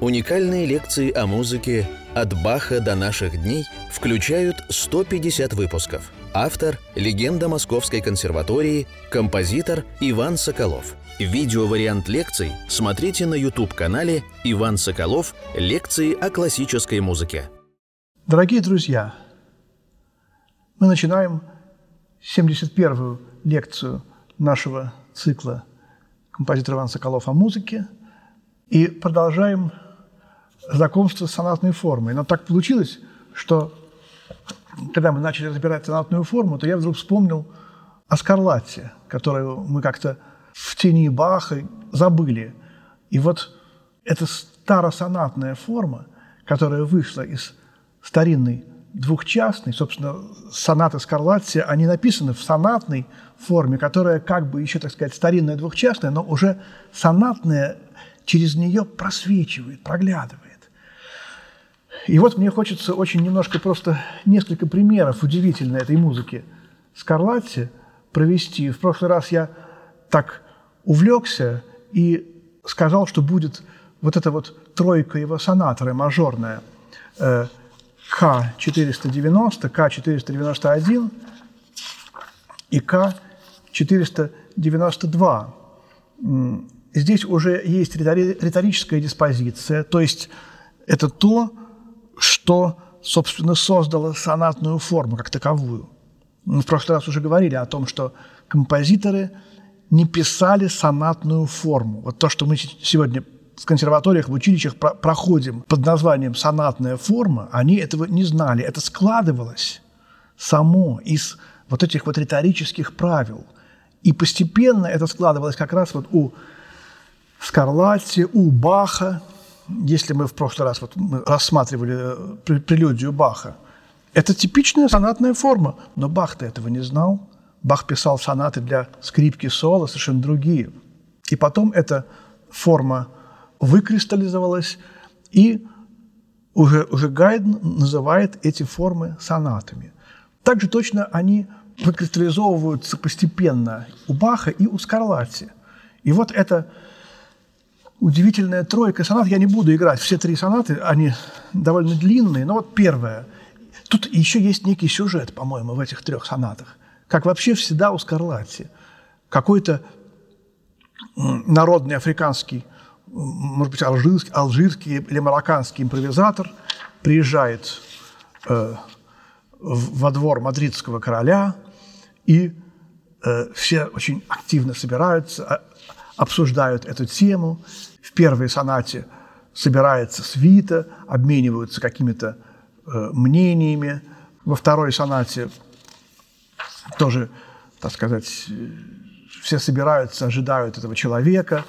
Уникальные лекции о музыке «От Баха до наших дней» включают 150 выпусков. Автор – легенда Московской консерватории, композитор Иван Соколов. Видеовариант лекций смотрите на YouTube-канале «Иван Соколов. Лекции о классической музыке». Дорогие друзья, мы начинаем 71-ю лекцию нашего цикла «Композитор Иван Соколов о музыке» и продолжаем знакомство с сонатной формой. Но так получилось, что когда мы начали разбирать сонатную форму, то я вдруг вспомнил о Скарлатте, которую мы как-то в тени Баха забыли. И вот эта старосонатная форма, которая вышла из старинной двухчастной, собственно, сонаты Скарлатти, они написаны в сонатной форме, которая как бы еще, так сказать, старинная двухчастная, но уже сонатная через нее просвечивает, проглядывает. И вот мне хочется очень немножко просто несколько примеров удивительной этой музыки Скарлатти провести. В прошлый раз я так увлекся и сказал, что будет вот эта вот тройка его сонатора мажорная э, К-490, К-491 и К-492. Здесь уже есть риторическая диспозиция, то есть это то, что, собственно, создало сонатную форму как таковую. Мы в прошлый раз уже говорили о том, что композиторы не писали сонатную форму. Вот то, что мы сегодня в консерваториях, в училищах про проходим под названием сонатная форма, они этого не знали. Это складывалось само из вот этих вот риторических правил. И постепенно это складывалось как раз вот у Скарлатти, у Баха, если мы в прошлый раз вот мы рассматривали э, прелюдию Баха, это типичная сонатная форма, но Бах-то этого не знал. Бах писал сонаты для скрипки соло, совершенно другие. И потом эта форма выкристаллизовалась, и уже, уже Гайден называет эти формы сонатами. Также точно они выкристаллизовываются постепенно у Баха и у Скарлатти. И вот это удивительная тройка сонат. Я не буду играть все три сонаты, они довольно длинные, но вот первая. Тут еще есть некий сюжет, по-моему, в этих трех сонатах. Как вообще всегда у Скарлатти. Какой-то народный африканский, может быть, алжирский, алжирский или марокканский импровизатор приезжает э, во двор мадридского короля, и э, все очень активно собираются, а, обсуждают эту тему. В первой сонате собирается свита, обмениваются какими-то э, мнениями. Во второй сонате тоже, так сказать, все собираются, ожидают этого человека.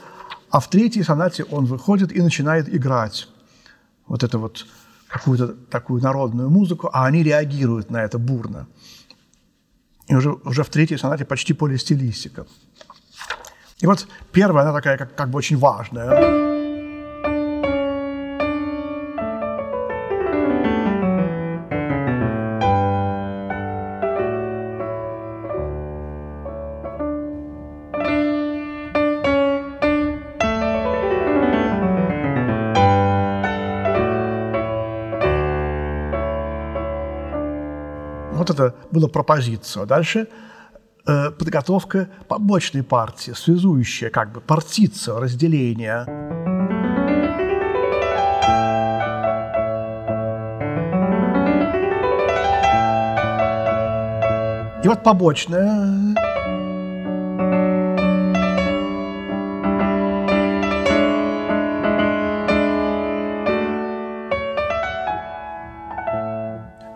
А в третьей сонате он выходит и начинает играть вот эту вот какую-то такую народную музыку, а они реагируют на это бурно. И уже, уже в третьей сонате почти полистилистика. И вот первая, она такая как, как бы очень важная. Вот это было пропозиция. Дальше подготовка побочной партии, связующая как бы партиция, разделение. И вот побочная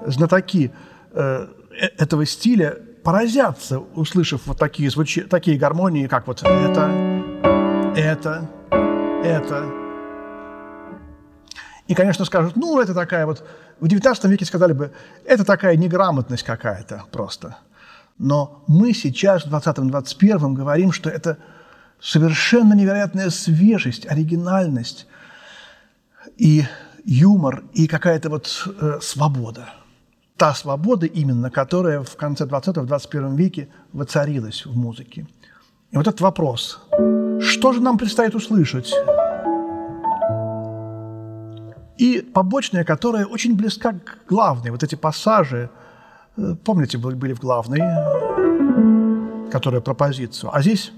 знатоки э, э этого стиля поразятся, услышав вот такие, звучи, такие гармонии, как вот это, это, это. И, конечно, скажут, ну, это такая вот... В XIX веке сказали бы, это такая неграмотность какая-то просто. Но мы сейчас, в 20-21 говорим, что это совершенно невероятная свежесть, оригинальность и юмор, и какая-то вот э, свобода – та свобода именно, которая в конце 20-21 веке воцарилась в музыке. И вот этот вопрос, что же нам предстоит услышать? и побочная, которая очень близка к главной. Вот эти пассажи, э, помните, были в главной, которая про позицию. А здесь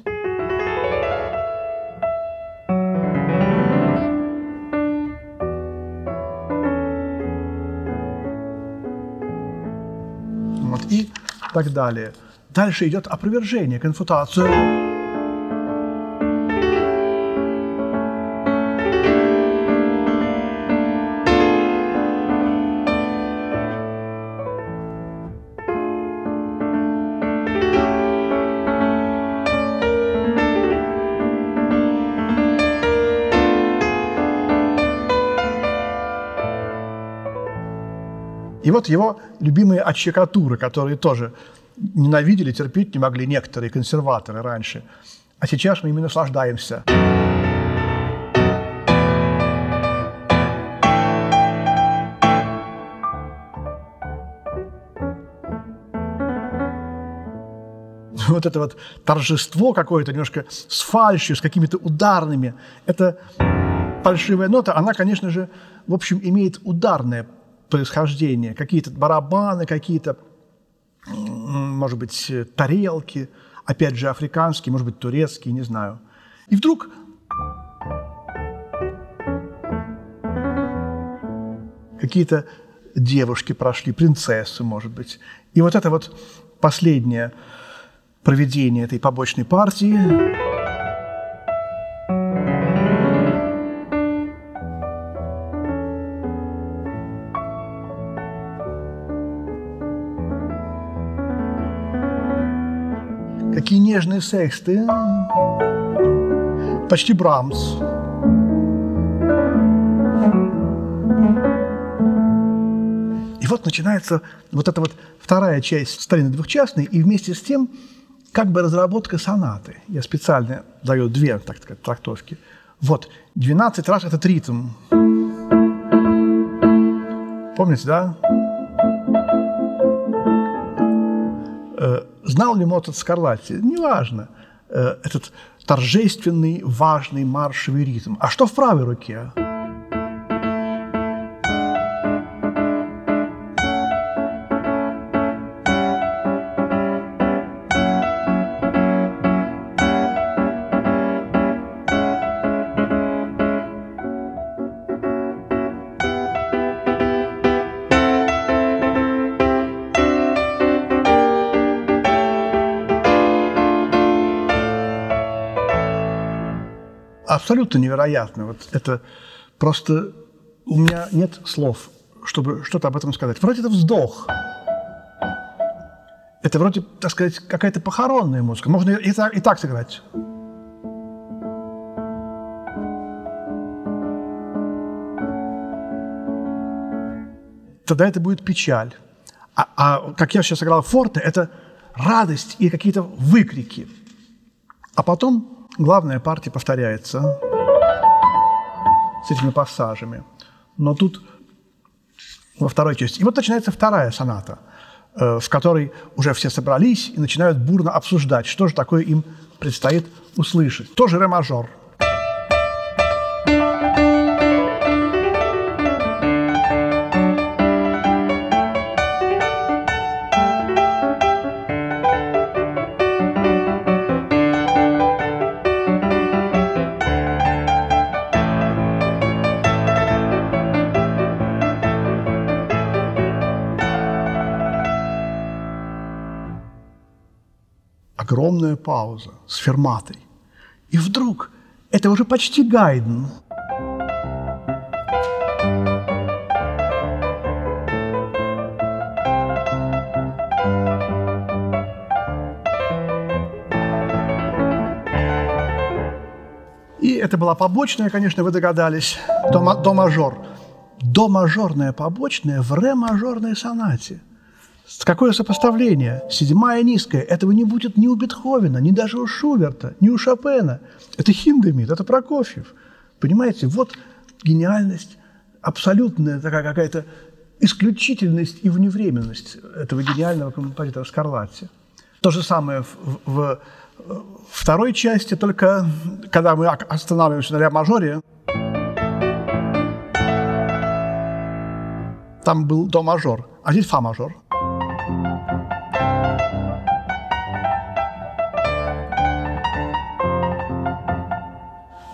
так далее. Дальше идет опровержение, конфутация. Вот его любимые отчекатуры, которые тоже ненавидели, терпеть не могли некоторые консерваторы раньше. А сейчас мы ими наслаждаемся. вот это вот торжество какое-то, немножко с фальшью, с какими-то ударными. Это фальшивая нота, она, конечно же, в общем, имеет ударное происхождения, какие-то барабаны, какие-то, может быть, тарелки, опять же, африканские, может быть, турецкие, не знаю. И вдруг какие-то девушки прошли, принцессы, может быть. И вот это вот последнее проведение этой побочной партии Какие нежные сексты. Почти Брамс. И вот начинается вот эта вот вторая часть старинной двухчастной, и вместе с тем как бы разработка сонаты. Я специально даю две, так сказать, трактовки. Вот, 12 раз этот ритм. Помните, да? Знал ли Моцарт Скарлатти? Неважно. Э, этот торжественный, важный маршевый ритм. А что в правой руке? Абсолютно невероятно. Вот это просто у меня нет слов, чтобы что-то об этом сказать. Вроде это вздох. Это вроде, так сказать, какая-то похоронная музыка. Можно и так, и так сыграть. Тогда это будет печаль. А, а как я сейчас сыграл форте, это радость и какие-то выкрики. А потом главная партия повторяется с этими пассажами. Но тут во второй части. И вот начинается вторая соната, э, в которой уже все собрались и начинают бурно обсуждать, что же такое им предстоит услышать. Тоже ре-мажор – огромная пауза с ферматой. И вдруг это уже почти Гайден. И это была побочная, конечно, вы догадались, до, до мажор. До мажорная побочная в ре мажорной сонате – Какое сопоставление? Седьмая низкая. Этого не будет ни у Бетховена, ни даже у Шуберта, ни у Шопена. Это Хиндемит, это Прокофьев. Понимаете, вот гениальность, абсолютная такая какая-то исключительность и вневременность этого гениального композитора Скарлатти. То же самое в, в, второй части, только когда мы останавливаемся на ля-мажоре, там был до мажор, а здесь фа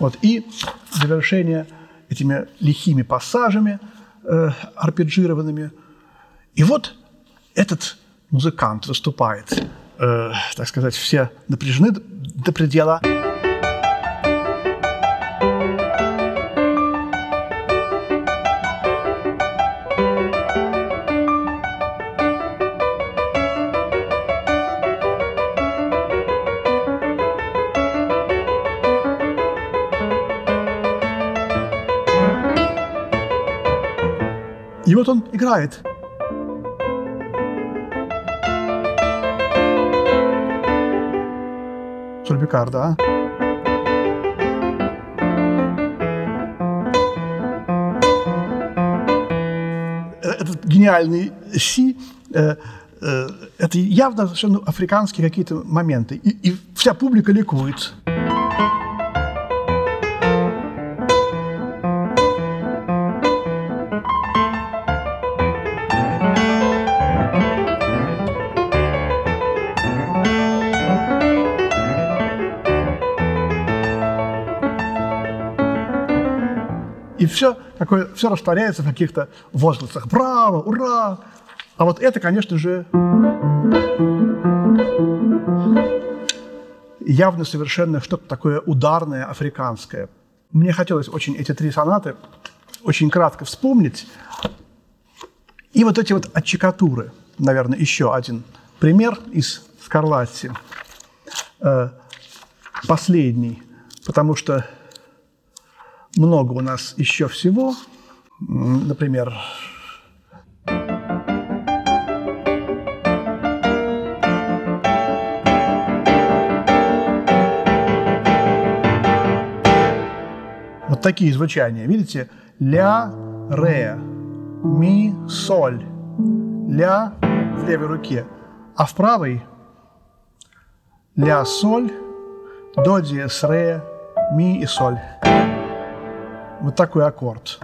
Вот, и завершение этими лихими пассажами э, арпеджированными. И вот этот музыкант выступает, э, так сказать, все напряжены до предела. Играет. Сульбикар, да? Этот гениальный Си, э, э, это явно совершенно африканские какие-то моменты. И, и вся публика ликует. Такое, все растворяется в каких-то возгласах. Браво, ура! А вот это, конечно же, явно совершенно что-то такое ударное, африканское. Мне хотелось очень эти три сонаты очень кратко вспомнить. И вот эти вот отчекатуры, наверное, еще один пример из Скарлатти. Э, последний, потому что много у нас еще всего. Например, вот такие звучания. Видите? Ля, ре, ми, соль. Ля в левой руке, а в правой ля, соль, до, диез, ре, ми и соль. Вот такой аккорд.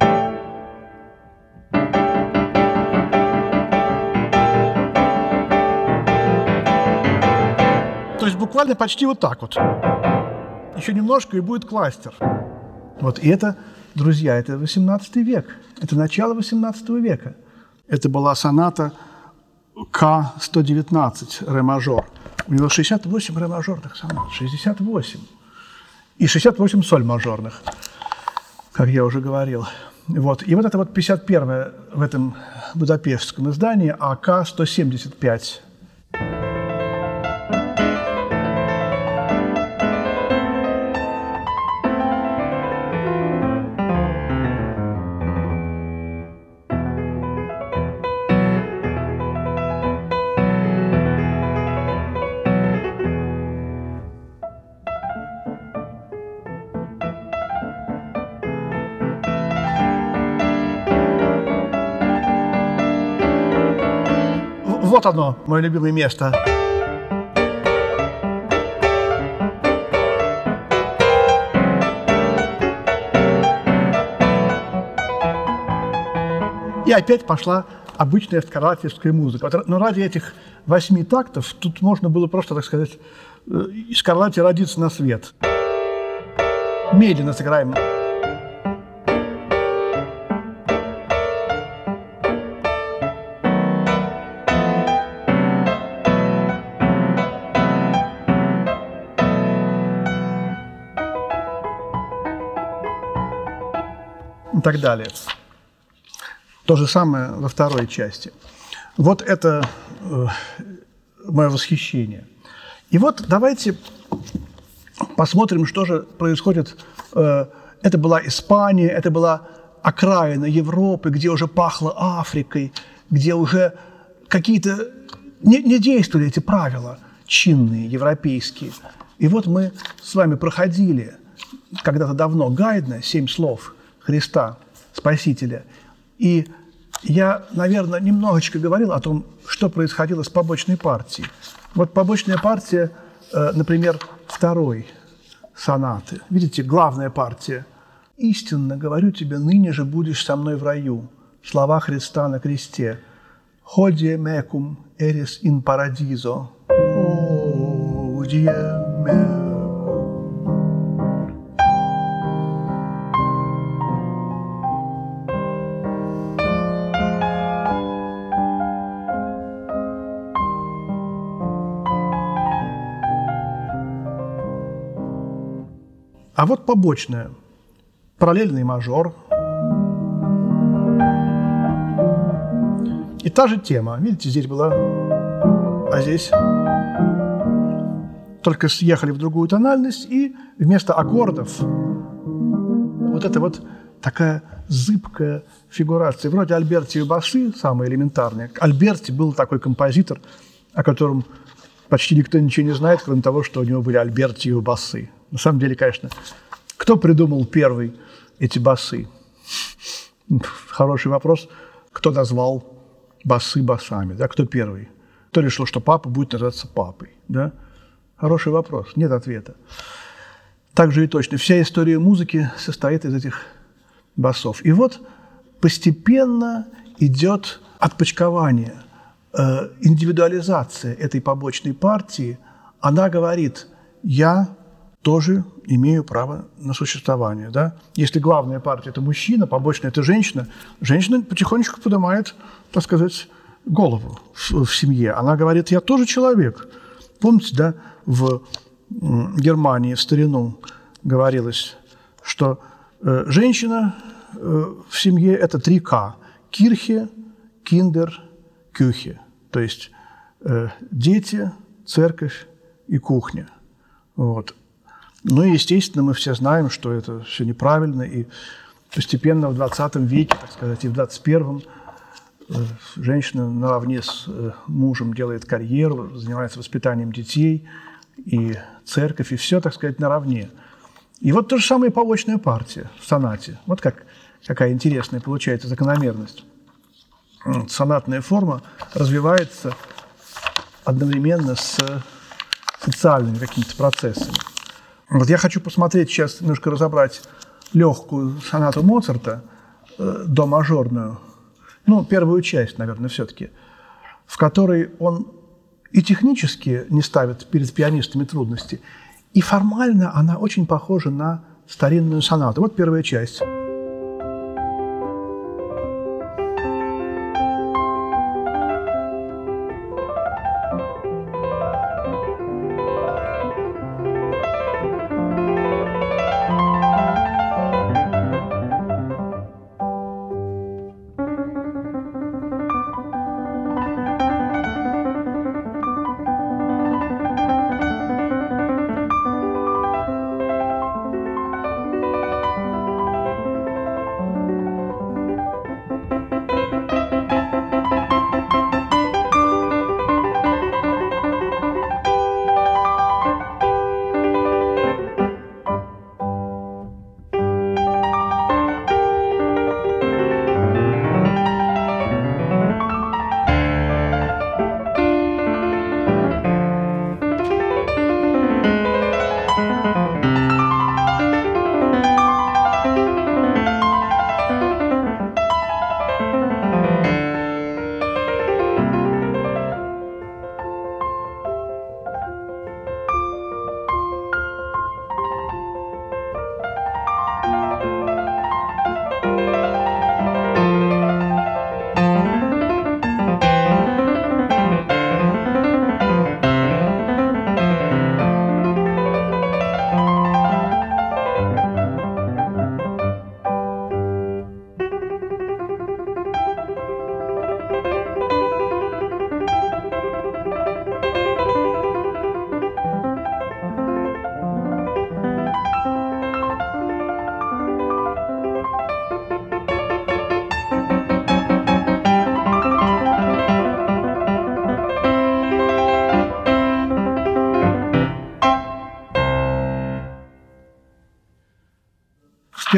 То есть буквально почти вот так вот. Еще немножко и будет кластер. Вот и это, друзья, это 18 век. Это начало 18 века. Это была соната К-119 ре мажор. У него 68 ре мажорных сонат, 68. И 68 соль мажорных как я уже говорил. Вот. И вот это вот 51 в этом будапештском издании АК-175. Мое любимое место. И опять пошла обычная скарлатьевская музыка. Но ради этих восьми тактов тут можно было просто, так сказать, из Скарлатти родиться на свет. Медленно сыграем. и так далее. То же самое во второй части. Вот это э, мое восхищение. И вот давайте посмотрим, что же происходит. Э, это была Испания, это была окраина Европы, где уже пахло Африкой, где уже какие-то не, не действовали эти правила чинные, европейские. И вот мы с вами проходили когда-то давно гайдно «Семь слов», Христа, Спасителя. И я, наверное, немножечко говорил о том, что происходило с побочной партией. Вот побочная партия, э, например, второй сонаты. Видите, главная партия. «Истинно говорю тебе, ныне же будешь со мной в раю. слова Христа на кресте. «Hodie mecum eris in paradiso». «Hodie mecum». А вот побочное. Параллельный мажор. И та же тема. Видите, здесь была, а здесь только съехали в другую тональность, и вместо аккордов вот это вот такая зыбкая фигурация. Вроде Альберти и басы, самые элементарные. Альберти был такой композитор, о котором почти никто ничего не знает, кроме того, что у него были Альберти и басы. На самом деле, конечно, кто придумал первый эти басы? Хороший вопрос. Кто назвал басы басами? Да? Кто первый? Кто решил, что папа будет называться папой? Да? Хороший вопрос. Нет ответа. Так же и точно. Вся история музыки состоит из этих басов. И вот постепенно идет отпочкование, э, индивидуализация этой побочной партии. Она говорит, я тоже имею право на существование. Да? Если главная партия – это мужчина, побочная – это женщина, женщина потихонечку поднимает, так сказать, голову в, в семье. Она говорит, я тоже человек. Помните, да, в Германии в старину говорилось, что э, женщина э, в семье – это три «К» – кирхе, киндер, кюхе. То есть э, дети, церковь и кухня. Вот. Ну и, естественно, мы все знаем, что это все неправильно, и постепенно в 20 веке, так сказать, и в 21 э, женщина наравне с э, мужем делает карьеру, занимается воспитанием детей, и церковь, и все, так сказать, наравне. И вот то же самое побочная партия в сонате. Вот как, какая интересная получается закономерность. Сонатная форма развивается одновременно с социальными какими-то процессами. Вот я хочу посмотреть сейчас, немножко разобрать легкую сонату Моцарта, э, до мажорную, ну, первую часть, наверное, все-таки, в которой он и технически не ставит перед пианистами трудности, и формально она очень похожа на старинную сонату. Вот первая часть.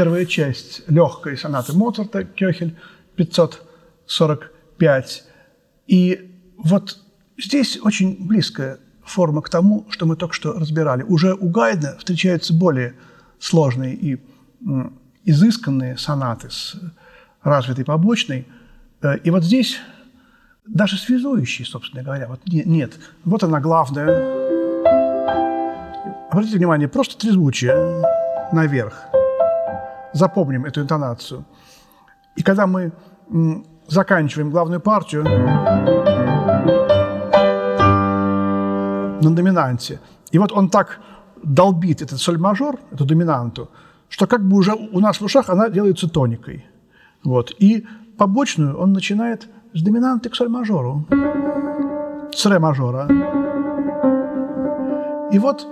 Первая часть легкой сонаты Моцарта, Кёхель, 545. И вот здесь очень близкая форма к тому, что мы только что разбирали. Уже у Гайдна встречаются более сложные и изысканные сонаты с развитый побочный. Э, и вот здесь даже связующий, собственно говоря, вот нет. Вот она главная. Обратите внимание, просто трезвучие наверх. Запомним эту интонацию. И когда мы заканчиваем главную партию на доминанте, и вот он так долбит этот соль-мажор, эту доминанту, что как бы уже у нас в ушах она делается тоникой. Вот. И побочную он начинает с доминанты к соль-мажору, с ре-мажора. И вот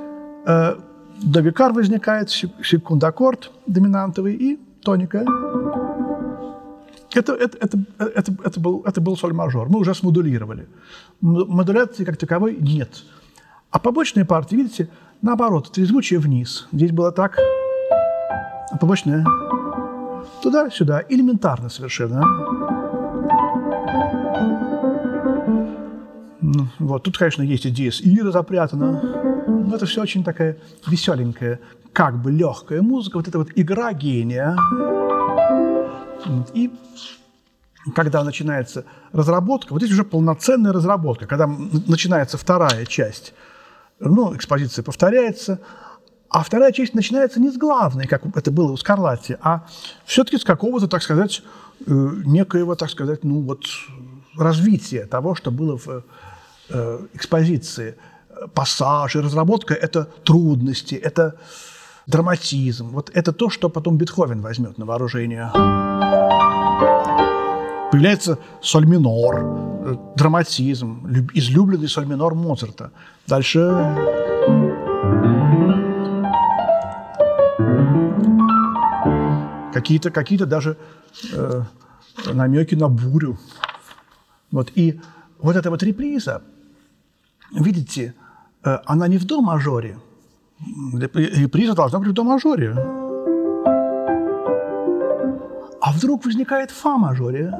э, до возникает секунд-аккорд доминантовый и тоника. Это, это, это, это, это, был, это был соль-мажор. Мы уже смодулировали. Модуляции как таковой нет. А побочные партии, видите, наоборот, трезвучие вниз. Здесь было так, а побочные туда-сюда. Элементарно совершенно. Вот. Тут, конечно, есть и диез ира запрятана. Но это все очень такая веселенькая, как бы легкая музыка. Вот это вот игра гения. И когда начинается разработка, вот здесь уже полноценная разработка, когда начинается вторая часть, ну, экспозиция повторяется, а вторая часть начинается не с главной, как это было у Скарлатти, а все-таки с какого-то, так сказать, э, некоего, так сказать, ну вот развития того, что было в э, экспозиции. Пассажи, разработка – это трудности, это драматизм. Вот это то, что потом Бетховен возьмет на вооружение. Появляется соль минор, э, драматизм, излюбленный соль минор Моцарта. Дальше какие-то какие даже э, намеки на бурю. Вот. И вот эта вот реприза, видите, э, она не в до-мажоре. Реприза должна быть в до-мажоре. А вдруг возникает фа-мажоре.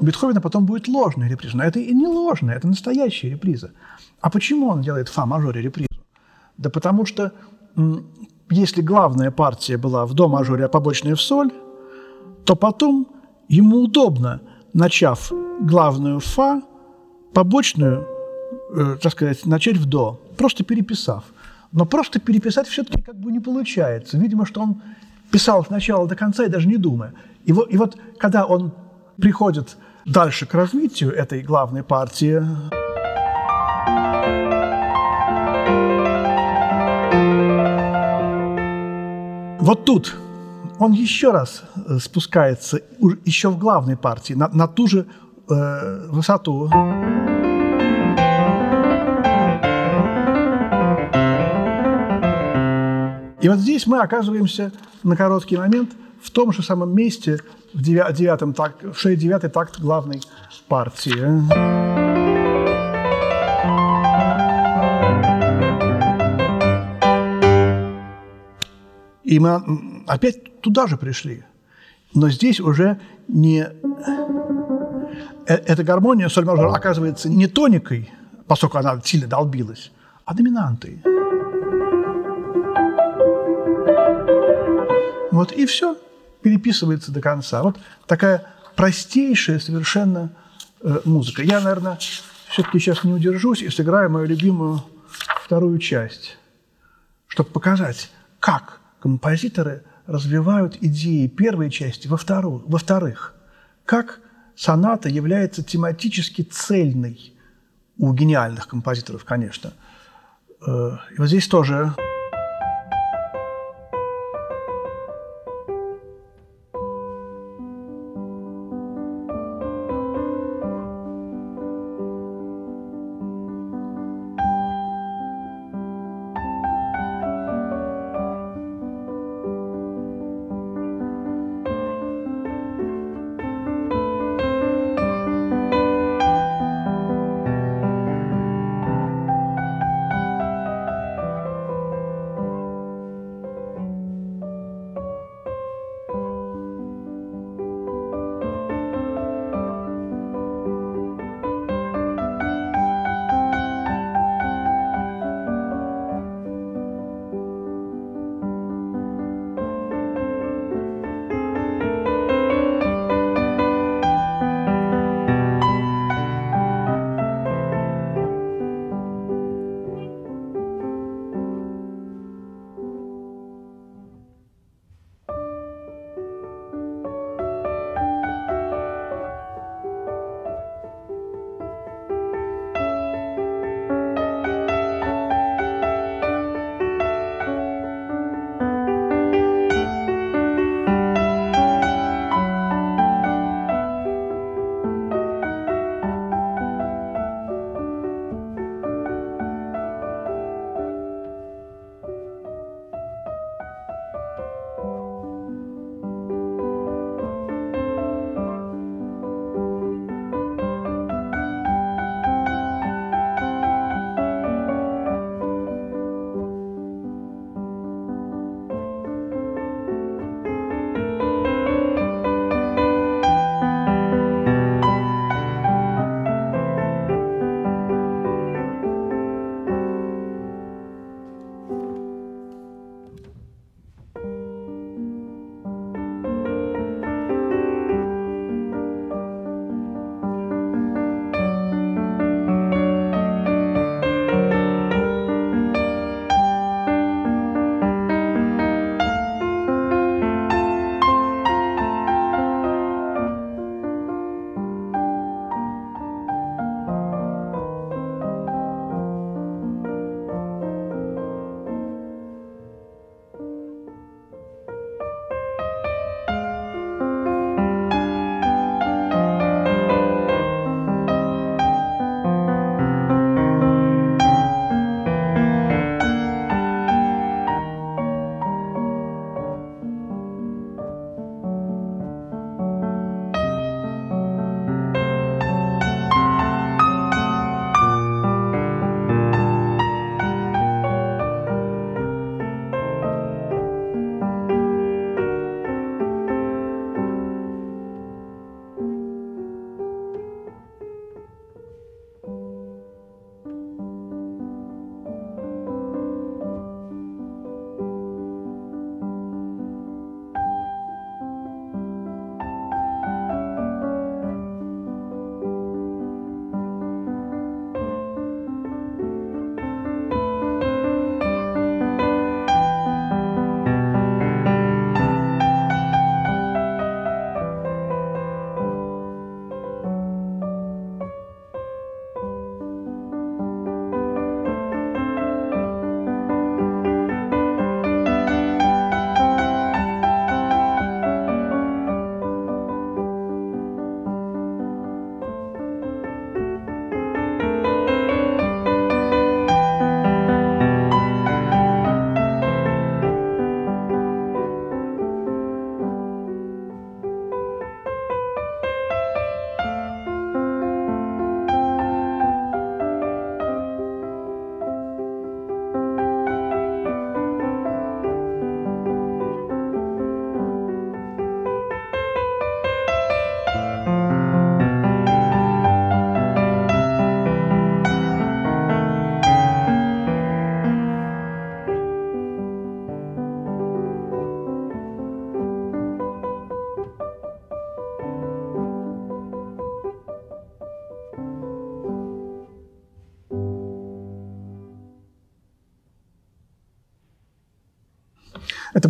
У Бетховена потом будет ложная реприза. Но это и не ложная, это настоящая реприза. А почему он делает фа-мажоре репризу? Да потому что если главная партия была в до-мажоре, а побочная в соль, то потом ему удобно, начав главную фа, побочную, э, так сказать, начать в до, просто переписав. Но просто переписать все-таки как бы не получается. Видимо, что он писал с начала до конца и даже не думая. И вот, и вот когда он приходит дальше к развитию этой главной партии, Вот тут он еще раз э, спускается, еще в главной партии, на, на ту же э, высоту. И вот здесь мы оказываемся на короткий момент в том же самом месте, в девятом такт, в шесть девятый такт главной партии. И мы опять туда же пришли. Но здесь уже не... Э, эта гармония соль мажор оказывается не тоникой, поскольку она сильно долбилась, а доминантой. Вот и все переписывается до конца. Вот такая простейшая совершенно э, музыка. Я, наверное, все-таки сейчас не удержусь и сыграю мою любимую вторую часть, чтобы показать, как композиторы развивают идеи первой части во вторую, во-вторых, как соната является тематически цельной у гениальных композиторов, конечно. Э, и вот здесь тоже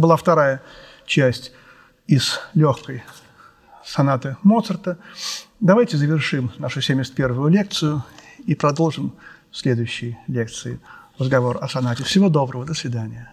была вторая часть из легкой сонаты Моцарта. Давайте завершим нашу 71-ю лекцию и продолжим в следующей лекции разговор о сонате. Всего доброго, до свидания.